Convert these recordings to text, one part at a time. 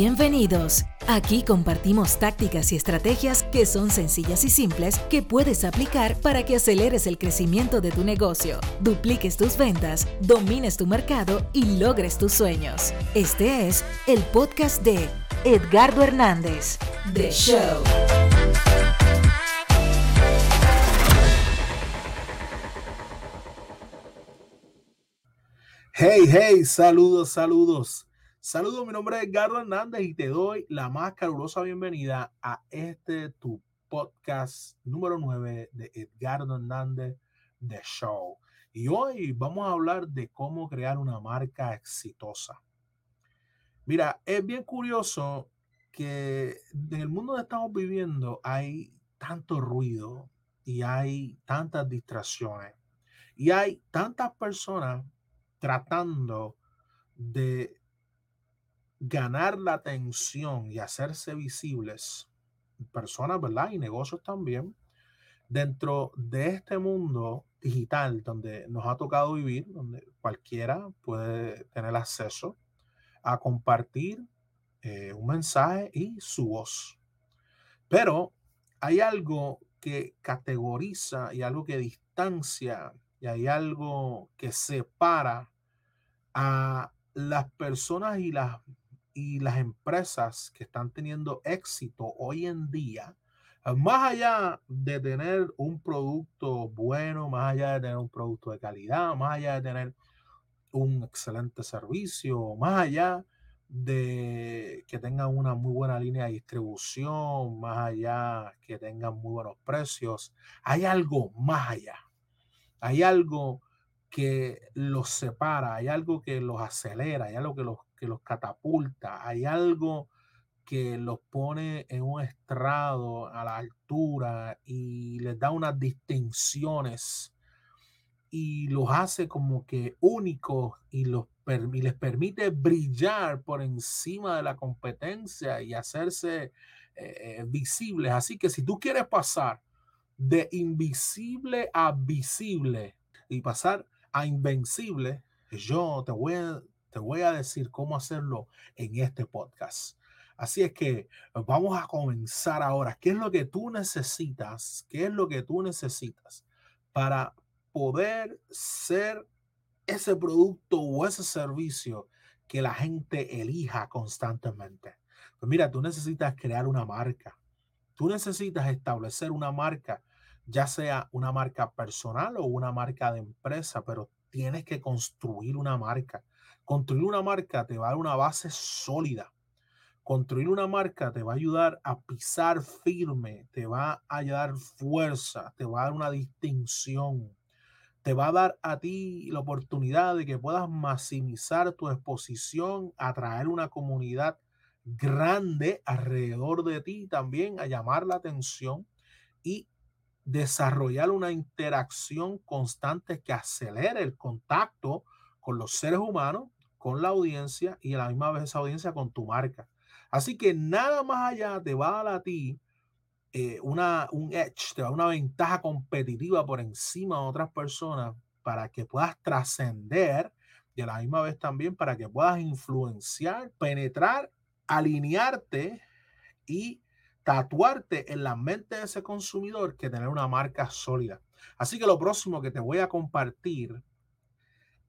Bienvenidos. Aquí compartimos tácticas y estrategias que son sencillas y simples que puedes aplicar para que aceleres el crecimiento de tu negocio, dupliques tus ventas, domines tu mercado y logres tus sueños. Este es el podcast de Edgardo Hernández, The Show. Hey, hey, saludos, saludos. Saludos, mi nombre es Edgardo Hernández y te doy la más calurosa bienvenida a este tu podcast número 9 de Edgardo Hernández The Show. Y hoy vamos a hablar de cómo crear una marca exitosa. Mira, es bien curioso que en el mundo que estamos viviendo hay tanto ruido y hay tantas distracciones y hay tantas personas tratando de ganar la atención y hacerse visibles, personas, ¿verdad? Y negocios también, dentro de este mundo digital donde nos ha tocado vivir, donde cualquiera puede tener acceso a compartir eh, un mensaje y su voz. Pero hay algo que categoriza y algo que distancia y hay algo que separa a las personas y las y las empresas que están teniendo éxito hoy en día, eh, más allá de tener un producto bueno, más allá de tener un producto de calidad, más allá de tener un excelente servicio, más allá de que tengan una muy buena línea de distribución, más allá que tengan muy buenos precios, hay algo más allá. Hay algo que los separa, hay algo que los acelera, hay algo que los que los catapulta, hay algo que los pone en un estrado a la altura y les da unas distinciones y los hace como que únicos y, los, les permite brillar por encima de la competencia y hacerse eh, visibles. Así que si tú quieres pasar de invisible a visible y pasar a invencible, yo te voy a te voy a decir cómo hacerlo en este podcast. Así es que vamos a comenzar ahora. ¿Qué es lo que tú necesitas? ¿Qué es lo que tú necesitas para poder ser ese producto o ese servicio que la gente elija constantemente? Pues mira, tú necesitas crear una marca. Tú necesitas establecer una marca, ya sea una marca personal o una marca de empresa, pero tienes que construir una marca. Construir una marca te va a dar una base sólida. Construir una marca te va a ayudar a pisar firme, te va a dar fuerza, te va a dar una distinción, te va a dar a ti la oportunidad de que puedas maximizar tu exposición, atraer una comunidad grande alrededor de ti también, a llamar la atención y desarrollar una interacción constante que acelere el contacto con los seres humanos con la audiencia y a la misma vez esa audiencia con tu marca. Así que nada más allá te va a dar a ti eh, una, un edge, te va a una ventaja competitiva por encima de otras personas para que puedas trascender y a la misma vez también para que puedas influenciar, penetrar, alinearte y tatuarte en la mente de ese consumidor que tener una marca sólida. Así que lo próximo que te voy a compartir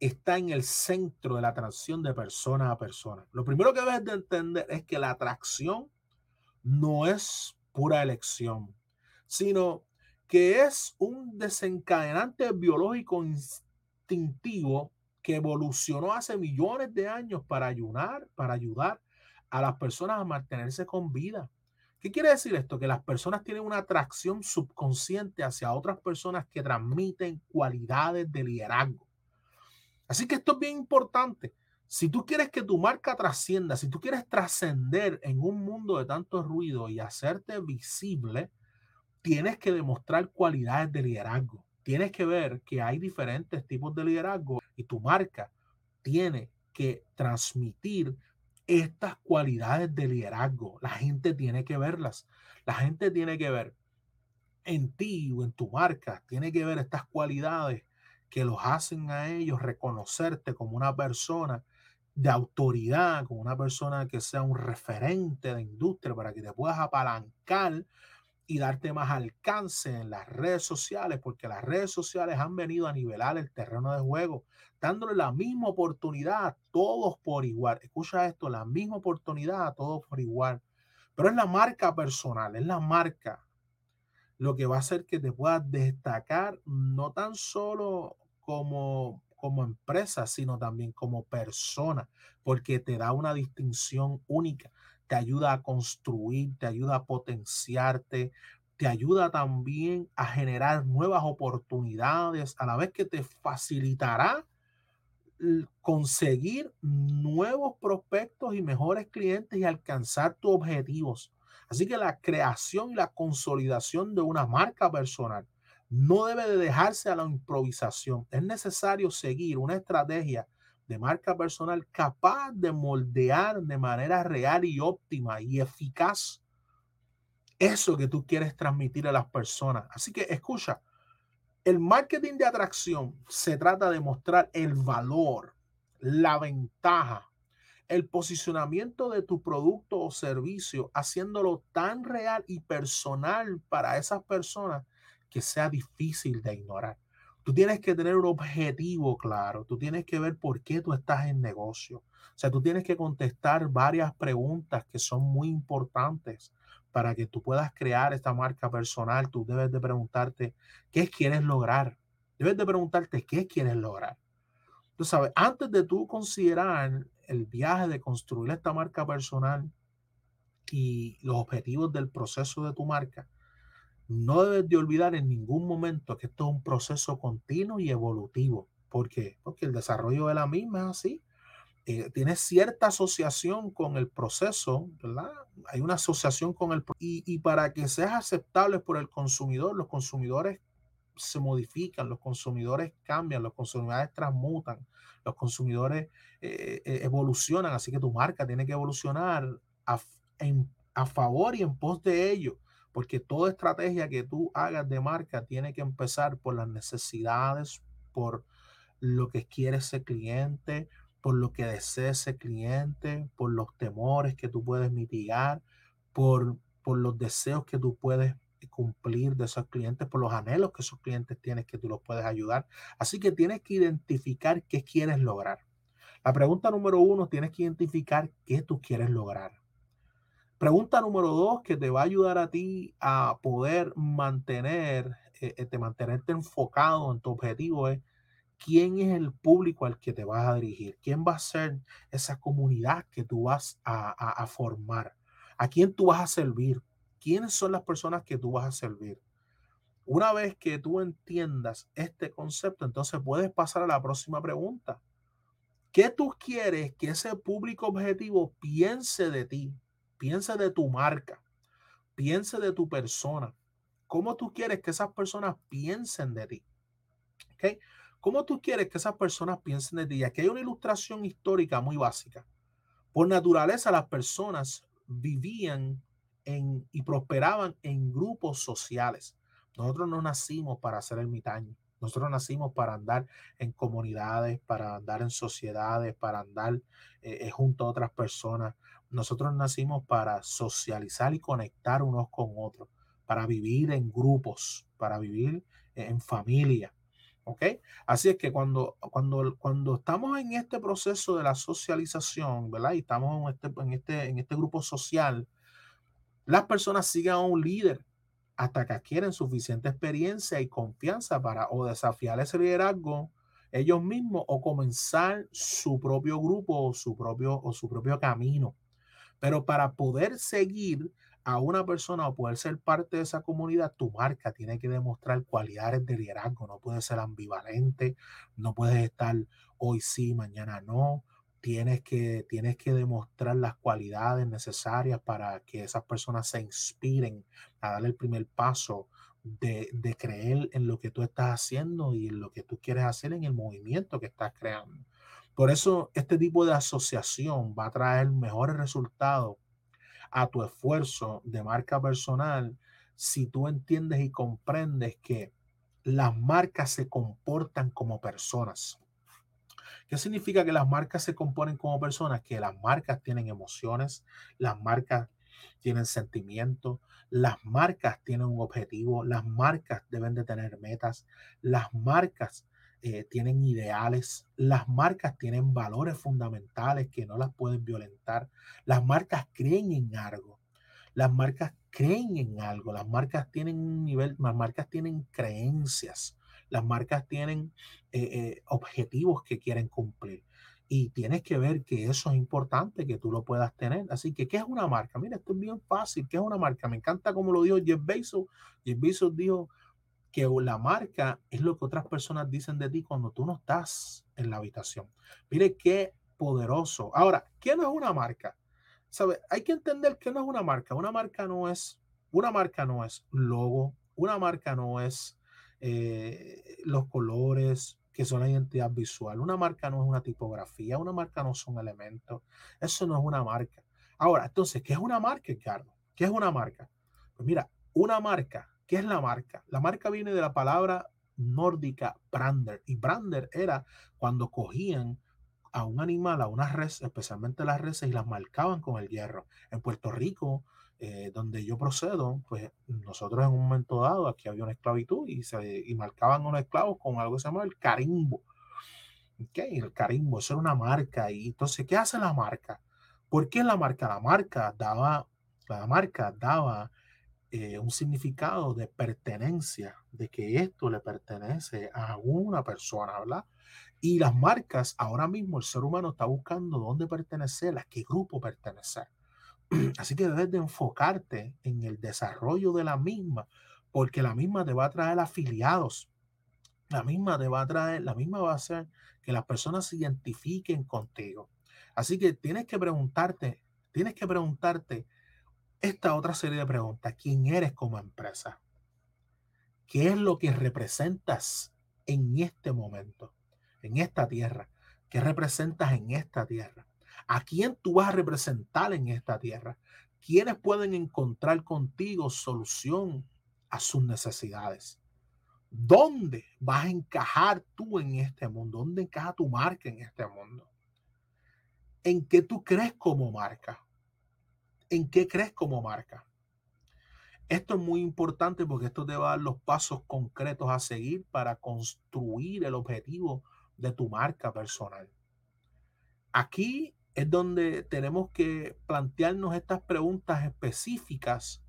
está en el centro de la atracción de persona a persona. Lo primero que debes de entender es que la atracción no es pura elección, sino que es un desencadenante biológico instintivo que evolucionó hace millones de años para ayudar, para ayudar a las personas a mantenerse con vida. ¿Qué quiere decir esto? Que las personas tienen una atracción subconsciente hacia otras personas que transmiten cualidades de liderazgo Así que esto es bien importante. Si tú quieres que tu marca trascienda, si tú quieres trascender en un mundo de tanto ruido y hacerte visible, tienes que demostrar cualidades de liderazgo. Tienes que ver que hay diferentes tipos de liderazgo y tu marca tiene que transmitir estas cualidades de liderazgo. La gente tiene que verlas. La gente tiene que ver en ti o en tu marca, tiene que ver estas cualidades que los hacen a ellos reconocerte como una persona de autoridad, con una persona que sea un referente de industria para que te puedas apalancar y darte más alcance en las redes sociales, porque las redes sociales han venido a nivelar el terreno de juego, dándole la misma oportunidad a todos por igual. Escucha esto, la misma oportunidad a todos por igual. Pero es la marca personal, es la marca lo que va a hacer que te puedas destacar no tan solo como como empresa, sino también como persona, porque te da una distinción única te ayuda a construir, te ayuda a potenciarte, te ayuda también a generar nuevas oportunidades, a la vez que te facilitará conseguir nuevos prospectos y mejores clientes y alcanzar tus objetivos. Así que la creación y la consolidación de una marca personal no debe de dejarse a la improvisación. Es necesario seguir una estrategia de marca personal capaz de moldear de manera real y óptima y eficaz eso que tú quieres transmitir a las personas. Así que escucha, el marketing de atracción se trata de mostrar el valor, la ventaja, el posicionamiento de tu producto o servicio, haciéndolo tan real y personal para esas personas que sea difícil de ignorar. Tú tienes que tener un objetivo claro, tú tienes que ver por qué tú estás en negocio. O sea, tú tienes que contestar varias preguntas que son muy importantes para que tú puedas crear esta marca personal. Tú debes de preguntarte qué quieres lograr. Debes de preguntarte qué quieres lograr. Tú sabes, antes de tú considerar el viaje de construir esta marca personal y los objetivos del proceso de tu marca, no debes de olvidar en ningún momento que esto es un proceso continuo y evolutivo. ¿Por qué? Porque el desarrollo de la misma es así. Eh, tiene cierta asociación con el proceso, ¿verdad? Hay una asociación con el y, y para que seas aceptable por el consumidor, los consumidores se modifican, los consumidores cambian, los consumidores transmutan, los consumidores eh, eh, evolucionan, así que tu marca tiene que evolucionar a, a favor y en pos de ello porque toda estrategia que tú hagas de marca tiene que empezar por las necesidades, por lo que quiere ese cliente, por lo que desea ese cliente, por los temores que tú puedes mitigar, por, por los deseos que tú puedes cumplir de esos clientes, por los anhelos que esos clientes tienen que tú los puedes ayudar. Así que tienes que identificar qué quieres lograr. La pregunta número uno, tienes que identificar qué tú quieres lograr. Pregunta número dos que te va a ayudar a ti a poder mantener, eh, eh mantenerte enfocado en tu objetivo es quién es el público al que te vas a dirigir, quién va a ser esa comunidad que tú vas a, a formar, a quién tú vas a servir, quiénes son las personas que tú vas a servir. Una vez que tú entiendas este concepto, entonces puedes pasar a la próxima pregunta. ¿Qué tú quieres que ese público objetivo piense de ti? Piense de tu marca, piense de tu persona. ¿Cómo tú quieres que esas personas piensen de ti? ¿Okay? ¿Cómo tú quieres que esas personas piensen de ti? Aquí hay una ilustración histórica muy básica. Por naturaleza, las personas vivían en, y prosperaban en grupos sociales. Nosotros no nacimos para ser ermitaños. Nosotros nacimos para andar en comunidades, para andar en sociedades, para andar eh, eh, junto a otras personas. Nosotros nacimos para socializar y conectar unos con otros, para vivir en grupos, para vivir en familia. ¿Ok? Así es que cuando, cuando, cuando estamos en este proceso de la socialización, ¿verdad? Y estamos en este, en este, en este grupo social, las personas siguen a un líder hasta que adquieren suficiente experiencia y confianza para o desafiar ese liderazgo ellos mismos o comenzar su propio grupo o su propio, o su propio camino. Pero para poder seguir a una persona o poder ser parte de esa comunidad, tu marca tiene que demostrar cualidades de liderazgo. No puede ser ambivalente, no puedes estar hoy sí, mañana no. Tienes que, tienes que demostrar las cualidades necesarias para que esas personas se inspiren a dar el primer paso de, de creer en lo que tú estás haciendo y en lo que tú quieres hacer en el movimiento que estás creando. Por eso este tipo de asociación va a traer mejores resultados a tu esfuerzo de marca personal si tú entiendes y comprendes que las marcas se comportan como personas. ¿Qué significa que las marcas se componen como personas? Que las marcas tienen emociones, las marcas tienen sentimientos, las marcas tienen un objetivo, las marcas deben de tener metas, las marcas eh, tienen ideales, las marcas tienen valores fundamentales que no las pueden violentar, las marcas creen en algo, las marcas creen en algo, las marcas tienen un nivel, las marcas tienen creencias, las marcas tienen eh, eh, objetivos que quieren cumplir. Y tienes que ver que eso es importante, que tú lo puedas tener. Así que, ¿qué es una marca? Mira, esto es bien fácil. ¿Qué es una marca? Me encanta como lo dijo Jeff Bezos. Jeff Bezos dijo que la marca es lo que otras personas dicen de ti cuando tú no estás en la habitación. Mire qué poderoso. Ahora, ¿qué no es una marca? ¿Sabe? Hay que entender que no es una marca. Una marca no es, una marca no es logo, una marca no es eh, los colores, que son la identidad visual. Una marca no es una tipografía, una marca no son elementos. Eso no es una marca. Ahora, entonces, ¿qué es una marca, Carlos? ¿Qué es una marca? Pues mira, una marca, ¿qué es la marca? La marca viene de la palabra nórdica brander. Y brander era cuando cogían a un animal, a una res, especialmente las reses, y las marcaban con el hierro. En Puerto Rico, eh, donde yo procedo, pues nosotros en un momento dado, aquí había una esclavitud y, se, y marcaban unos esclavos con algo que se llama el carimbo. El carimbo, eso era una marca. Y entonces, ¿qué hace la marca? ¿Por qué la marca? La marca daba, la marca daba eh, un significado de pertenencia, de que esto le pertenece a una persona, ¿verdad? Y las marcas, ahora mismo el ser humano está buscando dónde pertenecer, a qué grupo pertenecer. Así que debes de enfocarte en el desarrollo de la misma, porque la misma te va a traer afiliados. La misma te va a traer, la misma va a hacer que las personas se identifiquen contigo. Así que tienes que preguntarte, tienes que preguntarte esta otra serie de preguntas. ¿Quién eres como empresa? ¿Qué es lo que representas en este momento, en esta tierra? ¿Qué representas en esta tierra? ¿A quién tú vas a representar en esta tierra? ¿Quiénes pueden encontrar contigo solución a sus necesidades? ¿Dónde vas a encajar tú en este mundo? ¿Dónde encaja tu marca en este mundo? ¿En qué tú crees como marca? ¿En qué crees como marca? Esto es muy importante porque esto te va a dar los pasos concretos a seguir para construir el objetivo de tu marca personal. Aquí es donde tenemos que plantearnos estas preguntas específicas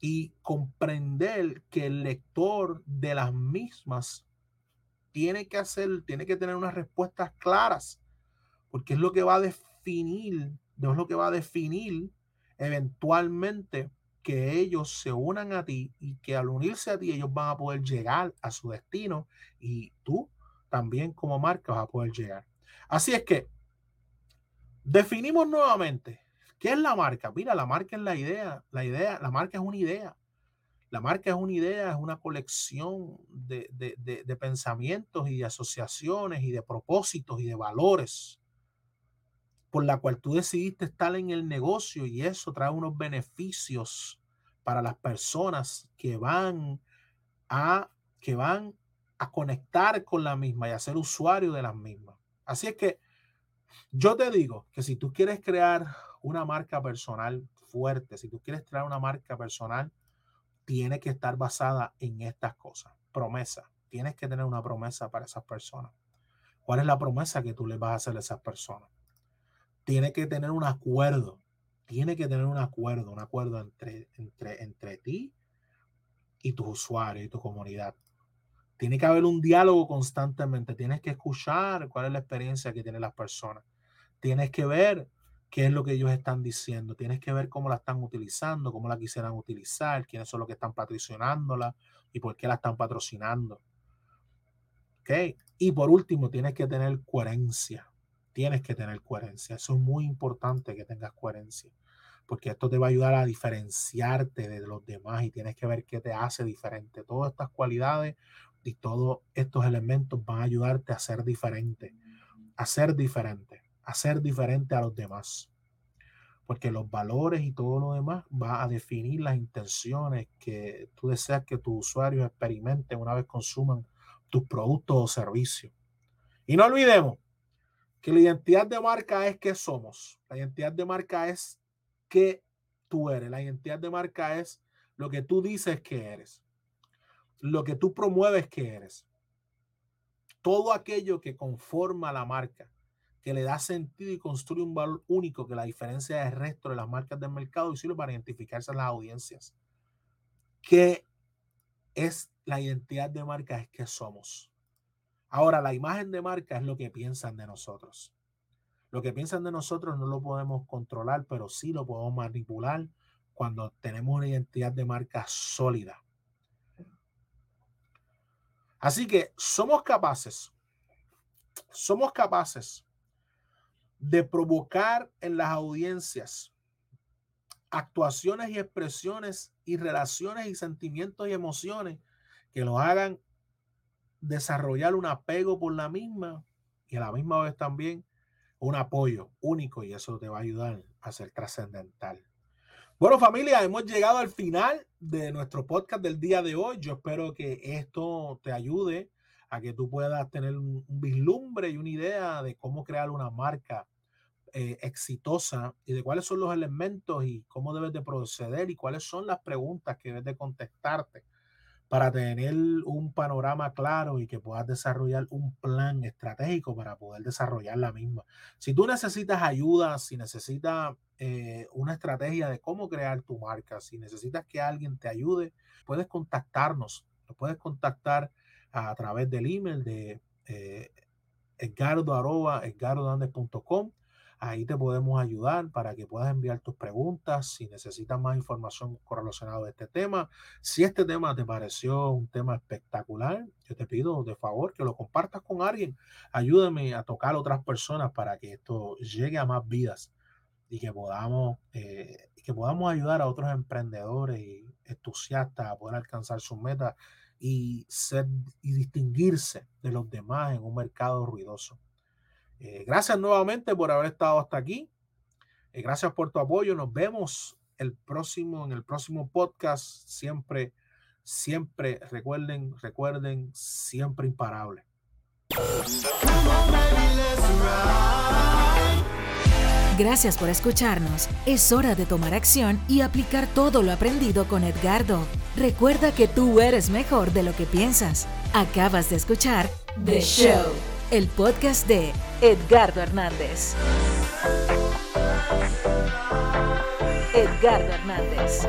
y comprender que el lector de las mismas tiene que hacer, tiene que tener unas respuestas claras, porque es lo que va a definir, es lo que va a definir eventualmente que ellos se unan a ti y que al unirse a ti ellos van a poder llegar a su destino y tú también como marca vas a poder llegar. Así es que Definimos nuevamente qué es la marca. Mira, la marca es la idea. La idea, la marca es una idea. La marca es una idea, es una colección de, de pensamientos y de asociaciones y de propósitos y de valores por la cual tú decidiste estar en el negocio y eso trae unos beneficios para las personas que van a que van a conectar con la misma y a ser usuario de las mismas. Así es que yo te digo que si tú quieres crear una marca personal fuerte, si tú quieres crear una marca personal, tiene que estar basada en estas cosas. Promesa. Tienes que tener una promesa para esas personas. ¿Cuál es la promesa que tú les vas a hacer a esas personas? Tiene que tener un acuerdo. Tiene que tener un acuerdo, un acuerdo entre, entre, entre ti y tus usuarios y tu comunidad. Tiene que haber un diálogo constantemente. Tienes que escuchar cuál es la experiencia que tienen las personas. Tienes que ver qué es lo que ellos están diciendo. Tienes que ver cómo la están utilizando, cómo la quisieran utilizar, quiénes son los que están patrocinándola y por qué la están patrocinando. ¿Ok? Y por último, tienes que tener coherencia. Tienes que tener coherencia. Eso es muy importante que tengas coherencia. Porque esto te va a ayudar a diferenciarte de los demás y tienes que ver qué te hace diferente. Todas estas cualidades y todos estos elementos van a ayudarte a ser diferente, a ser diferente, a ser diferente a los demás. Porque los valores y todo lo demás va a definir las intenciones que tú deseas que tus usuarios experimenten una vez consuman tus productos o servicios. Y no olvidemos que la identidad de marca es qué somos. La identidad de marca es qué tú eres. La identidad de marca es lo que tú dices que eres. Lo que tú promueves que eres. Todo aquello que conforma la marca, que le da sentido y construye un valor único que la diferencia del resto de las marcas del mercado y sirve para identificarse en las audiencias. ¿Qué es la identidad de marca? Es que somos. Ahora, la imagen de marca es lo que piensan de nosotros. Lo que piensan de nosotros no lo podemos controlar, pero sí lo podemos manipular cuando tenemos una identidad de marca sólida. Así que somos capaces, somos capaces de provocar en las audiencias actuaciones y expresiones y relaciones y sentimientos y emociones que nos hagan desarrollar un apego por la misma y a la misma vez también un apoyo único y eso te va a ayudar a ser trascendental. Bueno familia, hemos llegado al final de nuestro podcast del día de hoy. Yo espero que esto te ayude a que tú puedas tener un, vislumbre y una idea de cómo crear una marca eh, exitosa y de cuáles son los elementos y cómo debes de proceder y cuáles son las preguntas que debes de contestarte para tener un panorama claro y que puedas desarrollar un plan estratégico para poder desarrollar la misma. Si tú necesitas ayuda, si necesitas eh, una estrategia de cómo crear tu marca, si necesitas que alguien te ayude, puedes contactarnos. Nos puedes contactar a, través del email de eh, Ahí te podemos ayudar para que puedas enviar tus preguntas si necesitas más información relacionada a este tema. Si este tema te pareció un tema espectacular, yo te pido de favor que lo compartas con alguien. Ayúdame a tocar a otras personas para que esto llegue a más vidas y que podamos, eh, que podamos ayudar a otros emprendedores y entusiastas a poder alcanzar sus metas y ser y distinguirse de los demás en un mercado ruidoso. Eh, gracias nuevamente por haber estado hasta aquí. Eh, gracias por tu apoyo. Nos vemos el próximo, en el próximo podcast. Siempre, siempre, recuerden, recuerden, siempre imparable. Gracias por escucharnos. Es hora de tomar acción y aplicar todo lo aprendido con Edgardo. Recuerda que tú eres mejor de lo que piensas. Acabas de escuchar The Show el podcast de Edgardo Hernández. Edgardo Hernández.